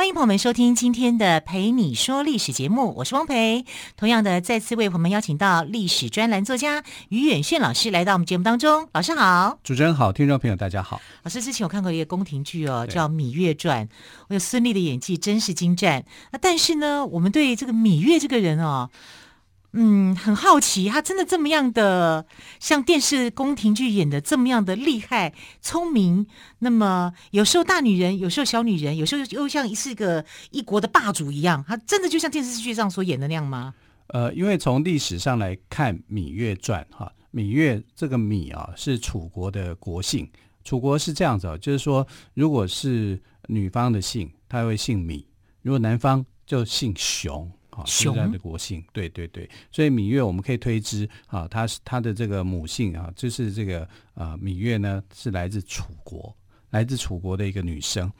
欢迎朋友们收听今天的《陪你说历史》节目，我是汪培。同样的，再次为朋友们邀请到历史专栏作家于远炫老师来到我们节目当中。老师好，主持人好，听众朋友大家好。老师之前有看过一个宫廷剧哦，叫《芈月传》，我有孙俪的演技真是精湛。那但是呢，我们对这个芈月这个人哦。嗯，很好奇，他真的这么样的像电视宫廷剧演的这么样的厉害、聪明？那么有时候大女人，有时候小女人，有时候又像是一个一国的霸主一样，他真的就像电视剧上所演的那样吗？呃，因为从历史上来看，《芈月传》哈，芈月这个芈啊是楚国的国姓，楚国是这样子啊，就是说，如果是女方的姓，她会姓芈；如果男方就姓熊。啊，现在的国姓，对对对，所以芈月我们可以推知啊，她是她的这个母姓啊，就是这个啊，芈月呢是来自楚国，来自楚国的一个女生。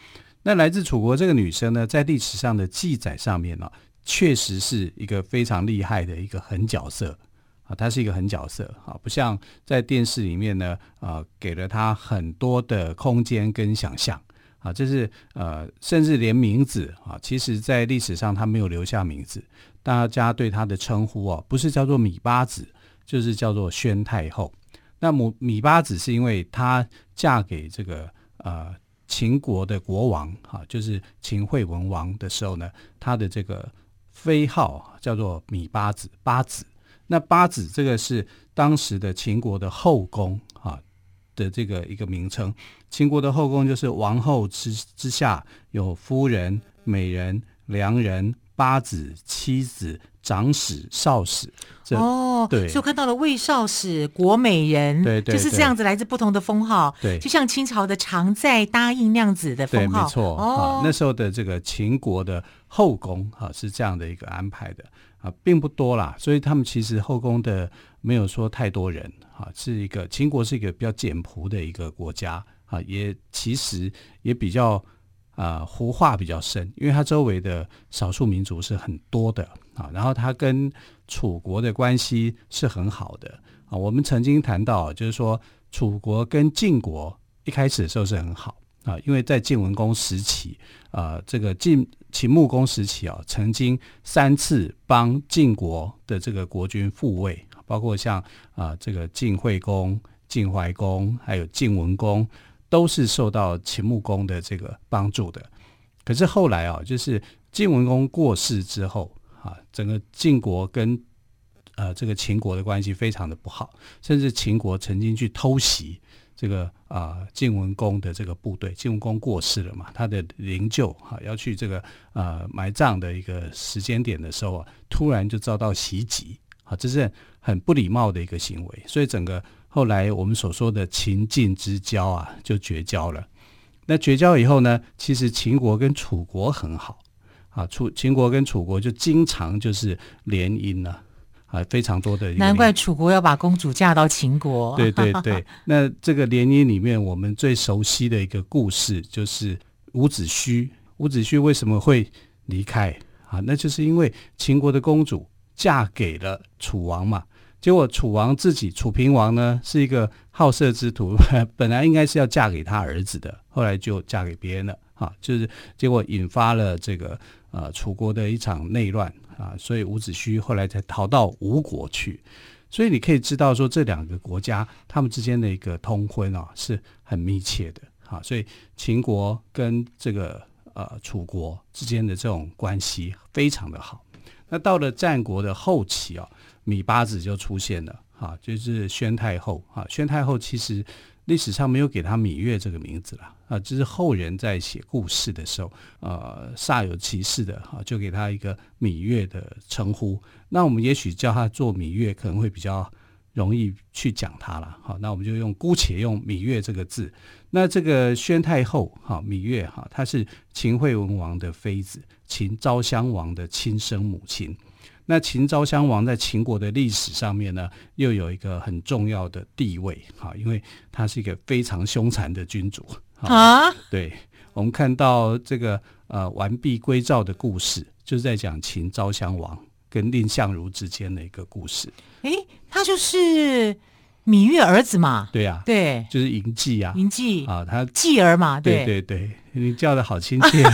那来自楚国这个女生呢，在历史上的记载上面呢，确实是一个非常厉害的一个狠角色啊，她是一个狠角色啊，不像在电视里面呢啊，给了她很多的空间跟想象。啊，这是呃，甚至连名字啊，其实在历史上他没有留下名字，大家对他的称呼啊，不是叫做芈八子，就是叫做宣太后。那母芈八子是因为她嫁给这个呃秦国的国王啊，就是秦惠文王的时候呢，他的这个妃号叫做芈八子，八子。那八子这个是当时的秦国的后宫。的这个一个名称，秦国的后宫就是王后之之下有夫人、美人、良人、八子、妻子、长史、少史。哦，对，所以我看到了魏少史、国美人，对，对对，就是这样子来自不同的封号，对，就像清朝的常在、答应那样子的封号，对，没错。哦，那时候的这个秦国的后宫啊，是这样的一个安排的啊，并不多啦，所以他们其实后宫的没有说太多人。啊，是一个秦国是一个比较简朴的一个国家啊，也其实也比较啊胡话比较深，因为它周围的少数民族是很多的啊，然后它跟楚国的关系是很好的啊。我们曾经谈到，就是说楚国跟晋国一开始的时候是很好啊，因为在晋文公时期啊，这个晋秦穆公时期啊，曾经三次帮晋国的这个国君复位。包括像啊、这个晋惠公、晋怀公，还有晋文公，都是受到秦穆公的这个帮助的。可是后来啊，就是晋文公过世之后啊，整个晋国跟呃这个秦国的关系非常的不好，甚至秦国曾经去偷袭这个啊晋文公的这个部队。晋文公过世了嘛，他的灵柩哈、要去这个呃埋葬的一个时间点的时候啊，突然就遭到袭击。啊，这是很不礼貌的一个行为，所以整个后来我们所说的秦晋之交啊，就绝交了。那绝交以后呢，其实秦国跟楚国很好啊，楚秦国跟楚国就经常就是联姻呢，啊，非常多的。难怪楚国要把公主嫁到秦国。对对对，那这个联姻里面，我们最熟悉的一个故事就是伍子胥。伍子胥为什么会离开啊？那就是因为秦国的公主。嫁给了楚王嘛，结果楚王自己楚平王呢是一个好色之徒，本来应该是要嫁给他儿子的，后来就嫁给别人了。啊，就是结果引发了这个呃楚国的一场内乱啊，所以伍子胥后来才逃到吴国去，所以你可以知道说这两个国家他们之间的一个通婚啊是很密切的。啊，所以秦国跟这个呃楚国之间的这种关系非常的好。那到了战国的后期啊，芈八子就出现了，哈，就是宣太后，哈，宣太后其实历史上没有给她芈月这个名字了，啊，就是后人在写故事的时候，呃，煞有其事的，哈，就给她一个芈月的称呼。那我们也许叫她做芈月，可能会比较容易去讲她了，好，那我们就用姑且用芈月这个字。那这个宣太后，哈，芈月，哈，她是秦惠文王的妃子。秦昭襄王的亲生母亲，那秦昭襄王在秦国的历史上面呢，又有一个很重要的地位哈，因为他是一个非常凶残的君主啊。对，我们看到这个呃完璧归赵的故事，就是在讲秦昭襄王跟蔺相如之间的一个故事。哎，他就是。芈月儿子嘛，对呀、啊，对，就是嬴稷啊，嬴稷啊，他继儿嘛，对。对对，你叫的好亲切，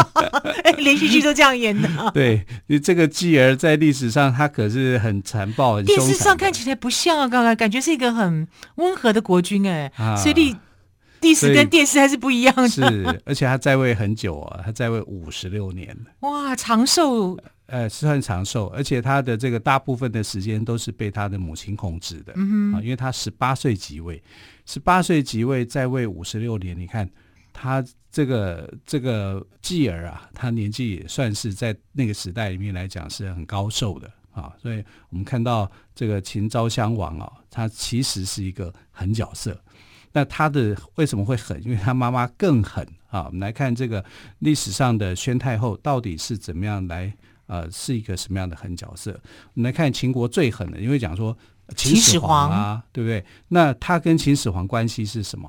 连续剧都这样演的。对，你这个继儿在历史上他可是很残暴，很凶，电视上看起来不像啊，刚刚感觉是一个很温和的国君哎，啊、所以历历史跟电视还是不一样的。是，而且他在位很久啊，他在位五十六年，哇，长寿。呃，是很长寿，而且他的这个大部分的时间都是被他的母亲控制的，嗯哼，啊，因为他十八岁即位，十八岁即位在位五十六年，你看他这个这个继儿啊，他年纪也算是在那个时代里面来讲是很高寿的。啊，所以我们看到这个秦昭襄王啊，他其实是一个狠角色，那他的为什么会狠？因为他妈妈更狠啊。我们来看这个历史上的宣太后到底是怎么样来。呃，是一个什么样的狠角色？我们来看秦国最狠的，因为讲说秦始皇啊，对不对？那他跟秦始皇关系是什么？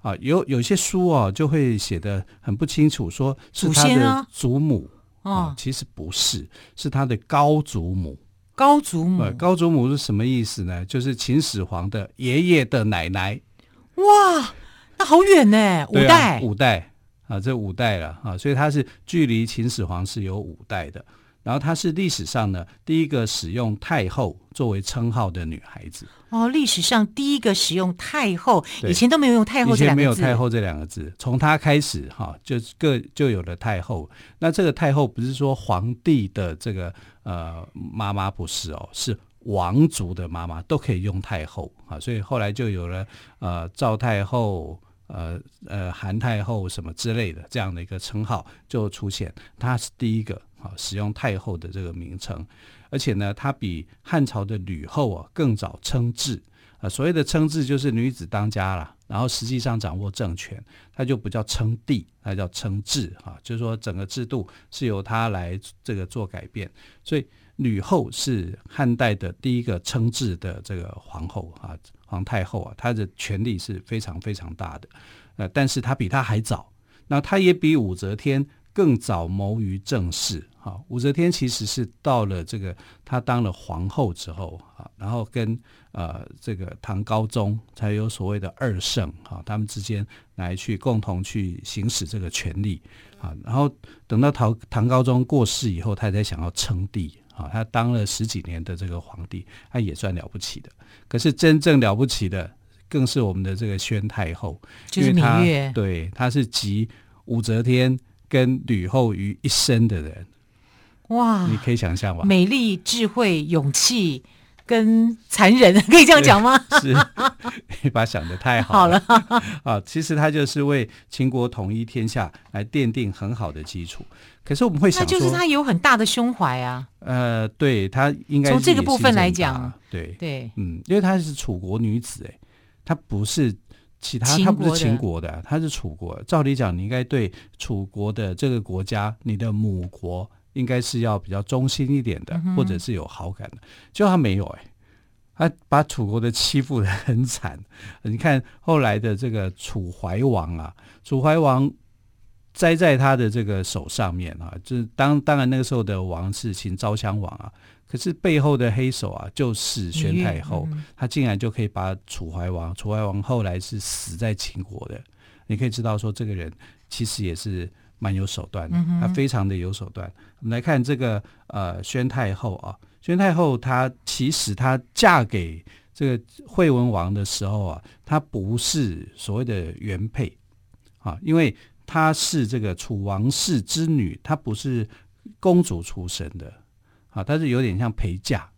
啊，有有些书哦、啊，就会写的很不清楚，说是他的祖母啊，啊，其实不是，是他的高祖母。高祖母，高祖母是什么意思呢？就是秦始皇的爷爷的奶奶。哇，那好远呢，五代，啊、五代。啊，这五代了啊，所以他是距离秦始皇是有五代的。然后他是历史上呢第一个使用太后作为称号的女孩子。哦，历史上第一个使用太后，以前都没有用太后这两个字。以前没有太后这两个字，从她开始哈，就各就有了太后。那这个太后不是说皇帝的这个呃妈妈不是哦，是王族的妈妈都可以用太后啊，所以后来就有了呃赵太后。呃呃，韩太后什么之类的这样的一个称号就出现，她是第一个啊使用太后的这个名称，而且呢，她比汉朝的吕后啊更早称制啊。所谓的称制就是女子当家了，然后实际上掌握政权，她就不叫称帝，她叫称制啊，就是说整个制度是由她来这个做改变。所以吕后是汉代的第一个称制的这个皇后啊。皇太后啊，她的权力是非常非常大的，呃，但是她比她还早，那她也比武则天更早谋于政事。哈，武则天其实是到了这个她当了皇后之后啊，然后跟呃这个唐高宗才有所谓的二圣啊，他们之间来去共同去行使这个权力啊，然后等到唐唐高宗过世以后，他才想要称帝。啊，他当了十几年的这个皇帝，他也算了不起的。可是真正了不起的，更是我们的这个宣太后，就是芈月。对，她是集武则天跟吕后于一身的人。哇，你可以想象吧？美丽、智慧、勇气。跟残忍 可以这样讲吗？是，你把想的太好了。好了啊，其实他就是为秦国统一天下来奠定很好的基础。可是我们会想那，就是他有很大的胸怀啊。呃，对他应该从这个部分来讲，对对，嗯，因为她是楚国女子，哎，她不是其他，她不是秦国的，她是楚国。照理讲，你应该对楚国的这个国家，你的母国。应该是要比较忠心一点的，或者是有好感的，就他没有哎、欸，他把楚国的欺负的很惨。你看后来的这个楚怀王啊，楚怀王栽在他的这个手上面啊，就是当当然那个时候的王是秦昭襄王啊，可是背后的黑手啊就是宣太后，他竟然就可以把楚怀王，楚怀王后来是死在秦国的，你可以知道说这个人其实也是。蛮有手段的，他非常的有手段。嗯、我们来看这个呃，宣太后啊，宣太后她其实她嫁给这个惠文王的时候啊，她不是所谓的原配啊，因为她是这个楚王室之女，她不是公主出身的啊，她是有点像陪嫁，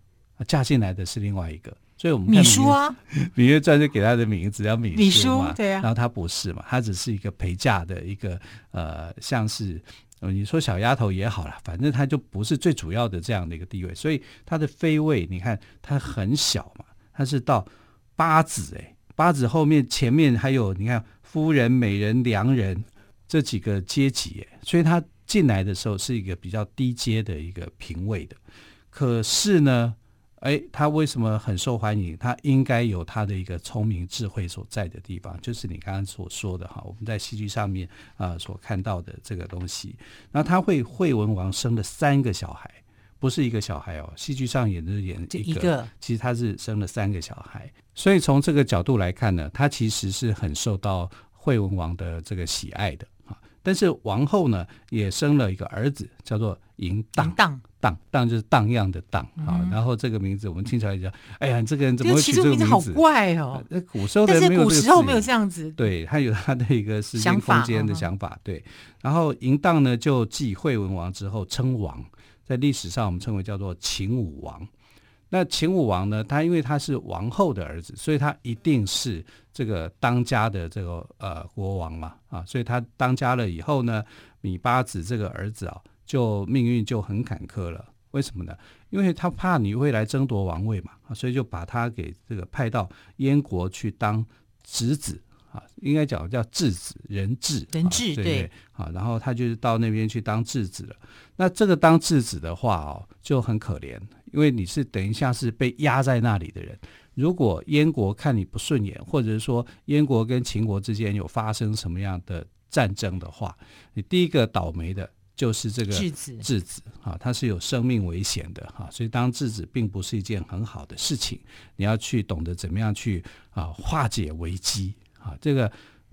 嫁进来的是另外一个。所以我们看芈姝啊，《芈月传》就给她的名字叫芈姝嘛，对啊。然后她不是嘛，她只是一个陪嫁的一个呃，像是你说小丫头也好了，反正她就不是最主要的这样的一个地位。所以她的妃位，你看她很小嘛，她是到八子哎，八子后面前面还有你看夫人、美人、良人这几个阶级哎，所以他进来的时候是一个比较低阶的一个评位的，可是呢，哎，他为什么很受欢迎？他应该有他的一个聪明智慧所在的地方，就是你刚刚所说的哈，我们在戏剧上面啊、呃、所看到的这个东西。那他会惠文王生了三个小孩，不是一个小孩哦，戏剧上演的是演一个，一个其实他是生了三个小孩。所以从这个角度来看呢，他其实是很受到惠文王的这个喜爱的。但是王后呢，也生了一个儿子，叫做嬴荡。荡荡荡就是荡漾的荡啊、嗯。然后这个名字我们听起来讲，哎呀，这个人怎么会取这个名字？好怪哦。那古时候的没有这个，古时候没有这样子。对，他有他的一个时间空间的想法。对。然后嬴荡呢，就继惠文王之后称王，在历史上我们称为叫做秦武王。那秦武王呢，他因为他是王后的儿子，所以他一定是这个当家的这个呃国王嘛啊，所以他当家了以后呢，芈八子这个儿子啊，就命运就很坎坷了。为什么呢？因为他怕你会来争夺王位嘛啊，所以就把他给这个派到燕国去当侄子啊，应该讲叫质子人质人质对对啊，然后他就是到那边去当质子了。那这个当质子的话哦，就很可怜。因为你是等一下是被压在那里的人，如果燕国看你不顺眼，或者是说燕国跟秦国之间有发生什么样的战争的话，你第一个倒霉的就是这个质子，质子啊，他是有生命危险的哈，所以当质子并不是一件很好的事情，你要去懂得怎么样去啊化解危机啊，这个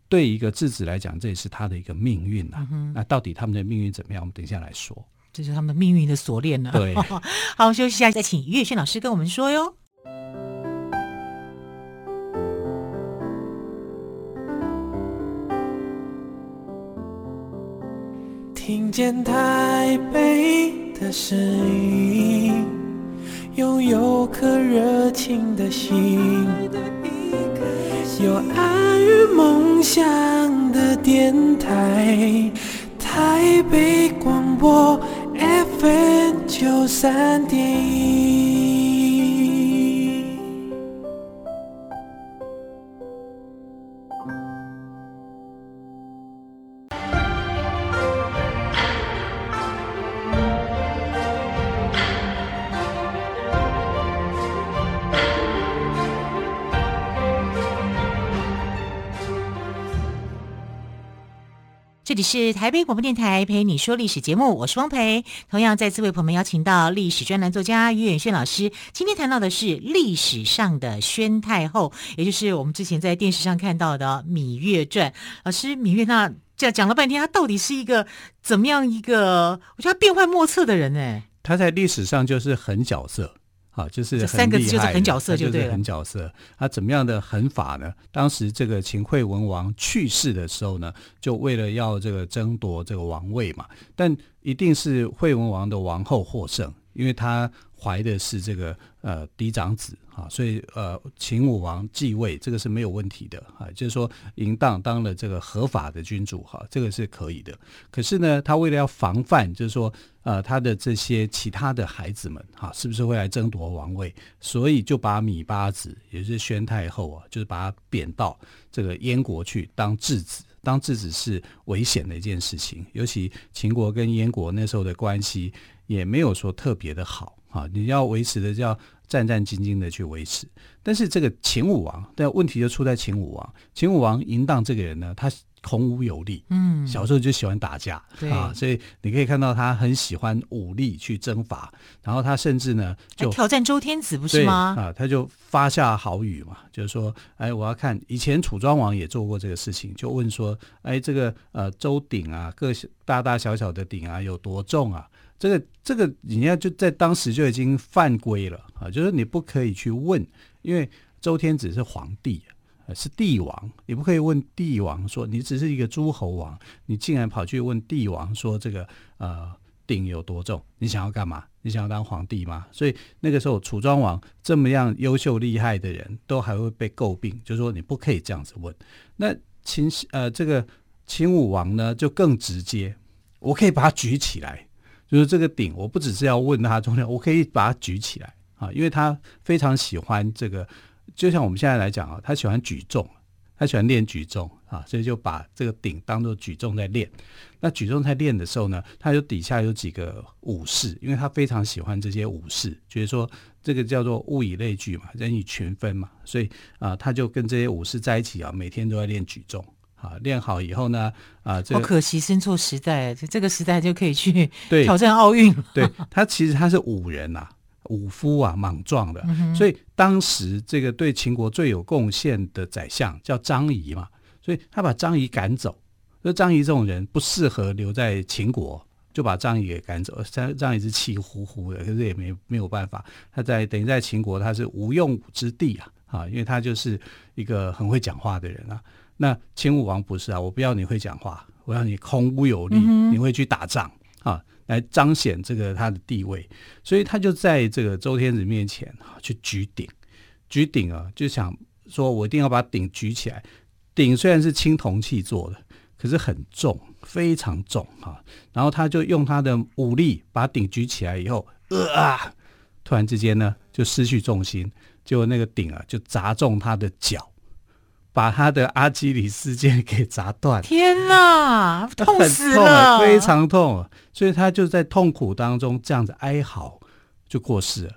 对一个质子来讲，这也是他的一个命运呐、啊嗯。那到底他们的命运怎么样？我们等一下来说。这是他们命运的锁链了。对，好，休息一下，再请于月轩老师跟我们说哟。听见台北的声音，拥有颗热情的心，有爱与梦想的电台，台北广播。FM 九三点。这里是台北广播电台陪你说历史节目，我是汪培。同样再次为朋友们邀请到历史专栏作家于远轩老师。今天谈到的是历史上的宣太后，也就是我们之前在电视上看到的《芈月传》。老师，芈月那这讲了半天，她到底是一个怎么样一个？我觉得他变幻莫测的人呢。她在历史上就是狠角色。好，就是很三个字就是狠角色，就对了。狠角色，他怎么样的狠法呢？当时这个秦惠文王去世的时候呢，就为了要这个争夺这个王位嘛，但一定是惠文王的王后获胜，因为他怀的是这个呃嫡长子啊，所以呃秦武王继位这个是没有问题的啊，就是说嬴荡当了这个合法的君主哈，这个是可以的。可是呢，他为了要防范，就是说。呃，他的这些其他的孩子们，哈，是不是会来争夺王位？所以就把芈八子，也就是宣太后啊，就是把他贬到这个燕国去当质子。当质子是危险的一件事情，尤其秦国跟燕国那时候的关系也没有说特别的好啊。你要维持的，就要战战兢兢的去维持。但是这个秦武王，但问题就出在秦武王。秦武王嬴荡这个人呢，他。孔武有力，嗯，小时候就喜欢打架，对啊，所以你可以看到他很喜欢武力去征伐，然后他甚至呢就挑战周天子，不是吗？啊，他就发下豪语嘛，就是说，哎，我要看以前楚庄王也做过这个事情，就问说，哎，这个呃周鼎啊，各大大小小的鼎啊有多重啊？这个这个人家就在当时就已经犯规了啊，就是你不可以去问，因为周天子是皇帝。是帝王，你不可以问帝王说，你只是一个诸侯王，你竟然跑去问帝王说这个呃鼎有多重？你想要干嘛？你想要当皇帝吗？所以那个时候楚庄王这么样优秀厉害的人都还会被诟病，就是说你不可以这样子问。那秦呃这个秦武王呢就更直接，我可以把它举起来，就是这个鼎，我不只是要问他重量，我可以把它举起来啊，因为他非常喜欢这个。就像我们现在来讲啊，他喜欢举重，他喜欢练举重啊，所以就把这个鼎当做举重在练。那举重在练的时候呢，他就底下有几个武士，因为他非常喜欢这些武士，觉得说这个叫做物以类聚嘛，人以群分嘛，所以啊，他就跟这些武士在一起啊，每天都在练举重啊。练好以后呢，啊，这个、好可惜生错时代，这个时代就可以去 挑战奥运。对，对他其实他是武人呐、啊。武夫啊，莽撞的，嗯、所以当时这个对秦国最有贡献的宰相叫张仪嘛，所以他把张仪赶走。说张仪这种人不适合留在秦国，就把张仪给赶走。张张仪是气呼呼的，可是也没没有办法。他在等于在秦国他是无用武之地啊，啊，因为他就是一个很会讲话的人啊。那秦武王不是啊，我不要你会讲话，我要你空武有力，嗯、你会去打仗啊。来彰显这个他的地位，所以他就在这个周天子面前啊去举鼎，举鼎啊就想说，我一定要把鼎举起来。鼎虽然是青铜器做的，可是很重，非常重啊。然后他就用他的武力把鼎举起来以后，呃啊，突然之间呢就失去重心，结果那个鼎啊就砸中他的脚。把他的阿基里斯腱给砸断，天哪，痛死了，非常痛，所以他就在痛苦当中这样子哀嚎，就过世了，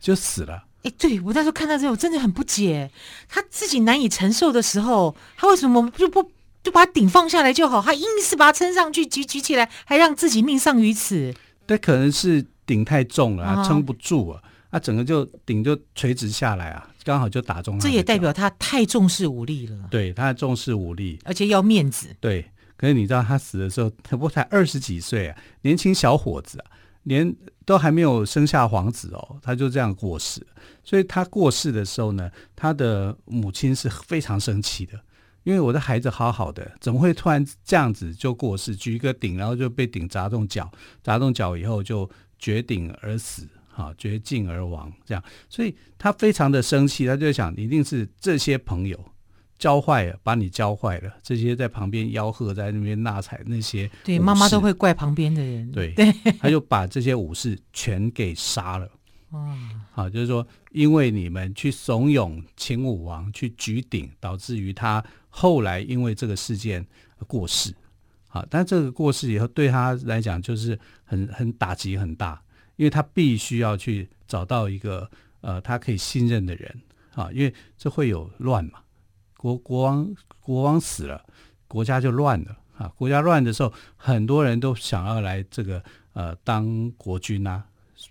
就死了。哎，对，我那时候看到这，我真的很不解，他自己难以承受的时候，他为什么就不就把顶放下来就好？他硬是把它撑上去，举举起来，还让自己命丧于此。但可能是顶太重了，撑不住啊，他整个就顶就垂直下来啊。刚好就打中了，这也代表他太重视武力了。对，他重视武力，而且要面子。对，可是你知道他死的时候，他不才二十几岁啊，年轻小伙子啊，连都还没有生下皇子哦，他就这样过世。所以他过世的时候呢，他的母亲是非常生气的，因为我的孩子好好的，怎么会突然这样子就过世？举一个鼎，然后就被鼎砸中脚，砸中脚以后就绝顶而死。好，绝境而亡，这样，所以他非常的生气，他就想，一定是这些朋友教坏了，把你教坏了。这些在旁边吆喝，在那边纳采那些，对，妈妈都会怪旁边的人。对对，他就把这些武士全给杀了。哦，好，就是说，因为你们去怂恿秦武王去举鼎，导致于他后来因为这个事件过世。好，但这个过世以后，对他来讲就是很很打击很大。因为他必须要去找到一个呃，他可以信任的人啊，因为这会有乱嘛，国国王国王死了，国家就乱了啊。国家乱的时候，很多人都想要来这个呃当国君啊，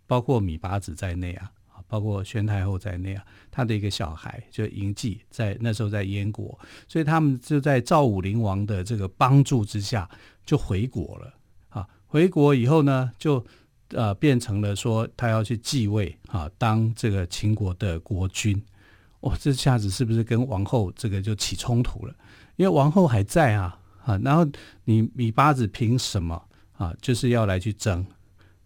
包括芈八子在内啊，包括宣太后在内啊，他的一个小孩就嬴稷在那时候在燕国，所以他们就在赵武灵王的这个帮助之下就回国了啊。回国以后呢，就。呃，变成了说他要去继位啊，当这个秦国的国君。哇，这下子是不是跟王后这个就起冲突了？因为王后还在啊，啊，然后你米八子凭什么啊？就是要来去争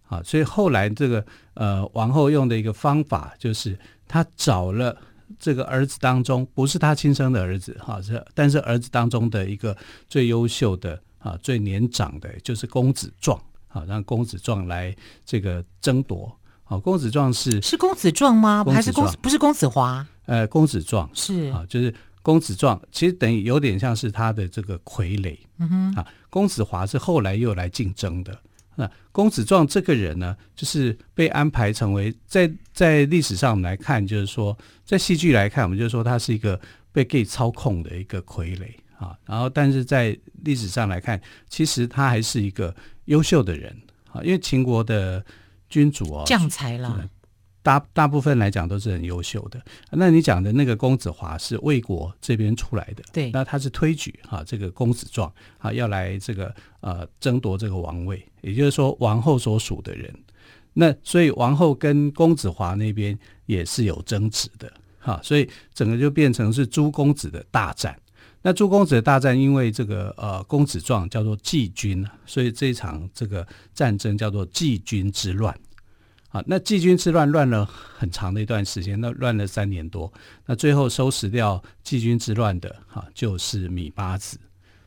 啊，所以后来这个呃王后用的一个方法就是，她找了这个儿子当中不是她亲生的儿子哈，是但是儿子当中的一个最优秀的啊，最年长的，就是公子壮。好，让公子壮来这个争夺。好，公子壮是是公子壮吗？还是公不是公子华？呃，公子壮是啊，就是公子壮，其实等于有点像是他的这个傀儡。嗯哼，啊，公子华是后来又来竞争的。那公子壮这个人呢，就是被安排成为在在历史上我们来看，就是说在戏剧来看，我们就说他是一个被 gay 操控的一个傀儡。啊，然后但是在历史上来看，其实他还是一个优秀的人啊，因为秦国的君主哦，将才了，大大部分来讲都是很优秀的。那你讲的那个公子华是魏国这边出来的，对，那他是推举哈这个公子壮啊要来这个呃争夺这个王位，也就是说王后所属的人。那所以王后跟公子华那边也是有争执的哈，所以整个就变成是诸公子的大战。那朱公子的大战，因为这个呃公子壮叫做季军，所以这一场这个战争叫做季军之乱。啊，那季军之乱乱了很长的一段时间，那乱了三年多。那最后收拾掉季军之乱的，哈、啊，就是米八子。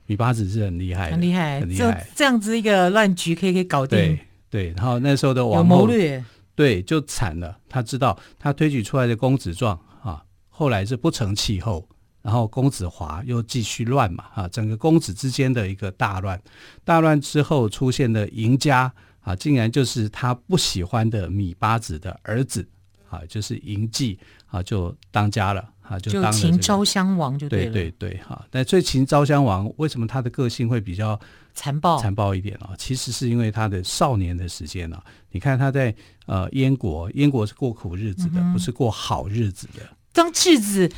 米八子是很厉害，很厉害，很厉害。这样子一个乱局可以可以搞定。对对，然后那时候的王谋略，对，就惨了。他知道他推举出来的公子壮啊，后来是不成气候。然后公子华又继续乱嘛，啊，整个公子之间的一个大乱，大乱之后出现的赢家啊，竟然就是他不喜欢的米八子的儿子啊，就是嬴稷啊，就当家了啊，就当、这个、秦昭襄王就对了，对对对哈。但所以秦昭襄王为什么他的个性会比较残暴残暴一点啊？其实是因为他的少年的时间啊，你看他在呃燕国，燕国是过苦日子的，嗯、不是过好日子的，当质子。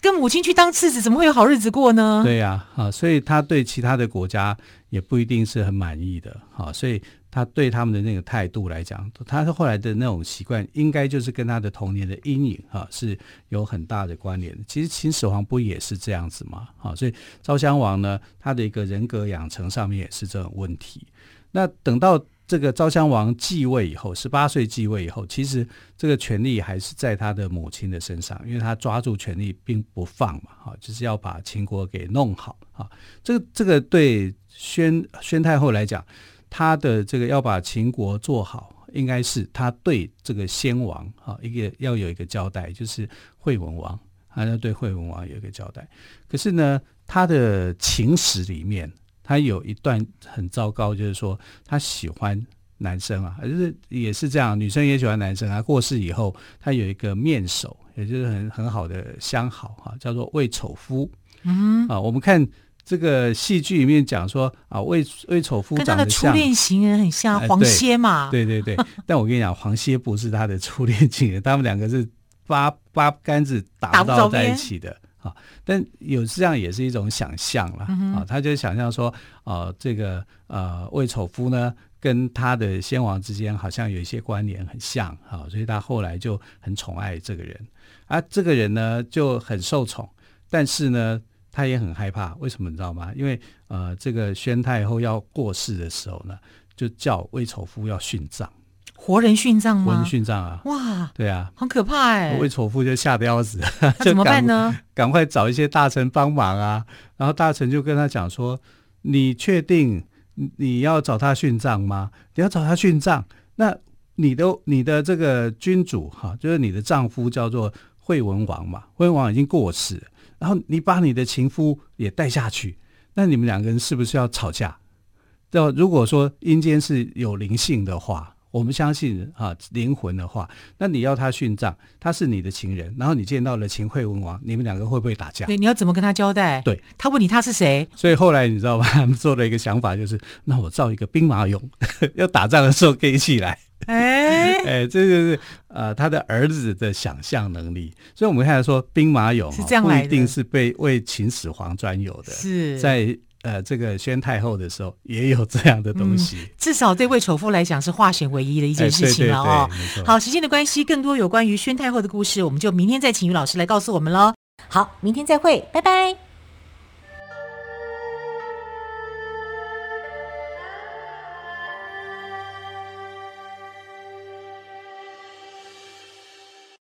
跟母亲去当次子，怎么会有好日子过呢？对呀，啊，所以他对其他的国家也不一定是很满意的，啊，所以他对他们的那个态度来讲，他后来的那种习惯，应该就是跟他的童年的阴影，哈，是有很大的关联。其实秦始皇不也是这样子吗？啊，所以昭襄王呢，他的一个人格养成上面也是这种问题。那等到。这个昭襄王继位以后，十八岁继位以后，其实这个权力还是在他的母亲的身上，因为他抓住权力并不放嘛，哈，就是要把秦国给弄好啊。这个这个对宣宣太后来讲，他的这个要把秦国做好，应该是他对这个先王啊一个要有一个交代，就是惠文王，他要对惠文王有一个交代。可是呢，他的情史里面。他有一段很糟糕，就是说他喜欢男生啊，就是也是这样，女生也喜欢男生啊。过世以后，他有一个面首，也就是很很好的相好哈、啊，叫做魏丑夫。嗯啊，我们看这个戏剧里面讲说啊，魏魏丑夫长得像跟他的初恋情人很像黄歇嘛、哎对。对对对，但我跟你讲，黄歇不是他的初恋情人，他们两个是八八竿子打不到在一起的。啊，但有这样也是一种想象了、嗯、啊，他就想象说，呃，这个呃魏丑夫呢，跟他的先王之间好像有一些关联很像啊，所以他后来就很宠爱这个人，啊，这个人呢就很受宠，但是呢他也很害怕，为什么你知道吗？因为呃这个宣太后要过世的时候呢，就叫魏丑夫要殉葬。活人殉葬吗？活人殉葬啊！哇，对啊，好可怕哎！魏丑夫就吓得要死，那怎么办呢？赶快找一些大臣帮忙啊！然后大臣就跟他讲说：“你确定你要找他殉葬吗？你要找他殉葬，那你的你的这个君主哈，就是你的丈夫叫做惠文王嘛，惠文王已经过世，然后你把你的情夫也带下去，那你们两个人是不是要吵架？要如果说阴间是有灵性的话。”我们相信啊，灵魂的话，那你要他殉葬，他是你的情人，然后你见到了秦惠文王，你们两个会不会打架？对，你要怎么跟他交代？对，他问你他是谁？所以后来你知道吗？他们做了一个想法，就是那我造一个兵马俑，要打仗的时候可以一起来。哎哎，这就是呃他的儿子的想象能力。所以我们看来说，兵马俑是这样来的，不一定是被为秦始皇专有的，是在。呃，这个宣太后的时候也有这样的东西，嗯、至少对魏丑夫来讲是化险为夷的一件事情了哦。好，时间的关系，更多有关于宣太后的故事，我们就明天再请于老师来告诉我们喽。好，明天再会，拜拜。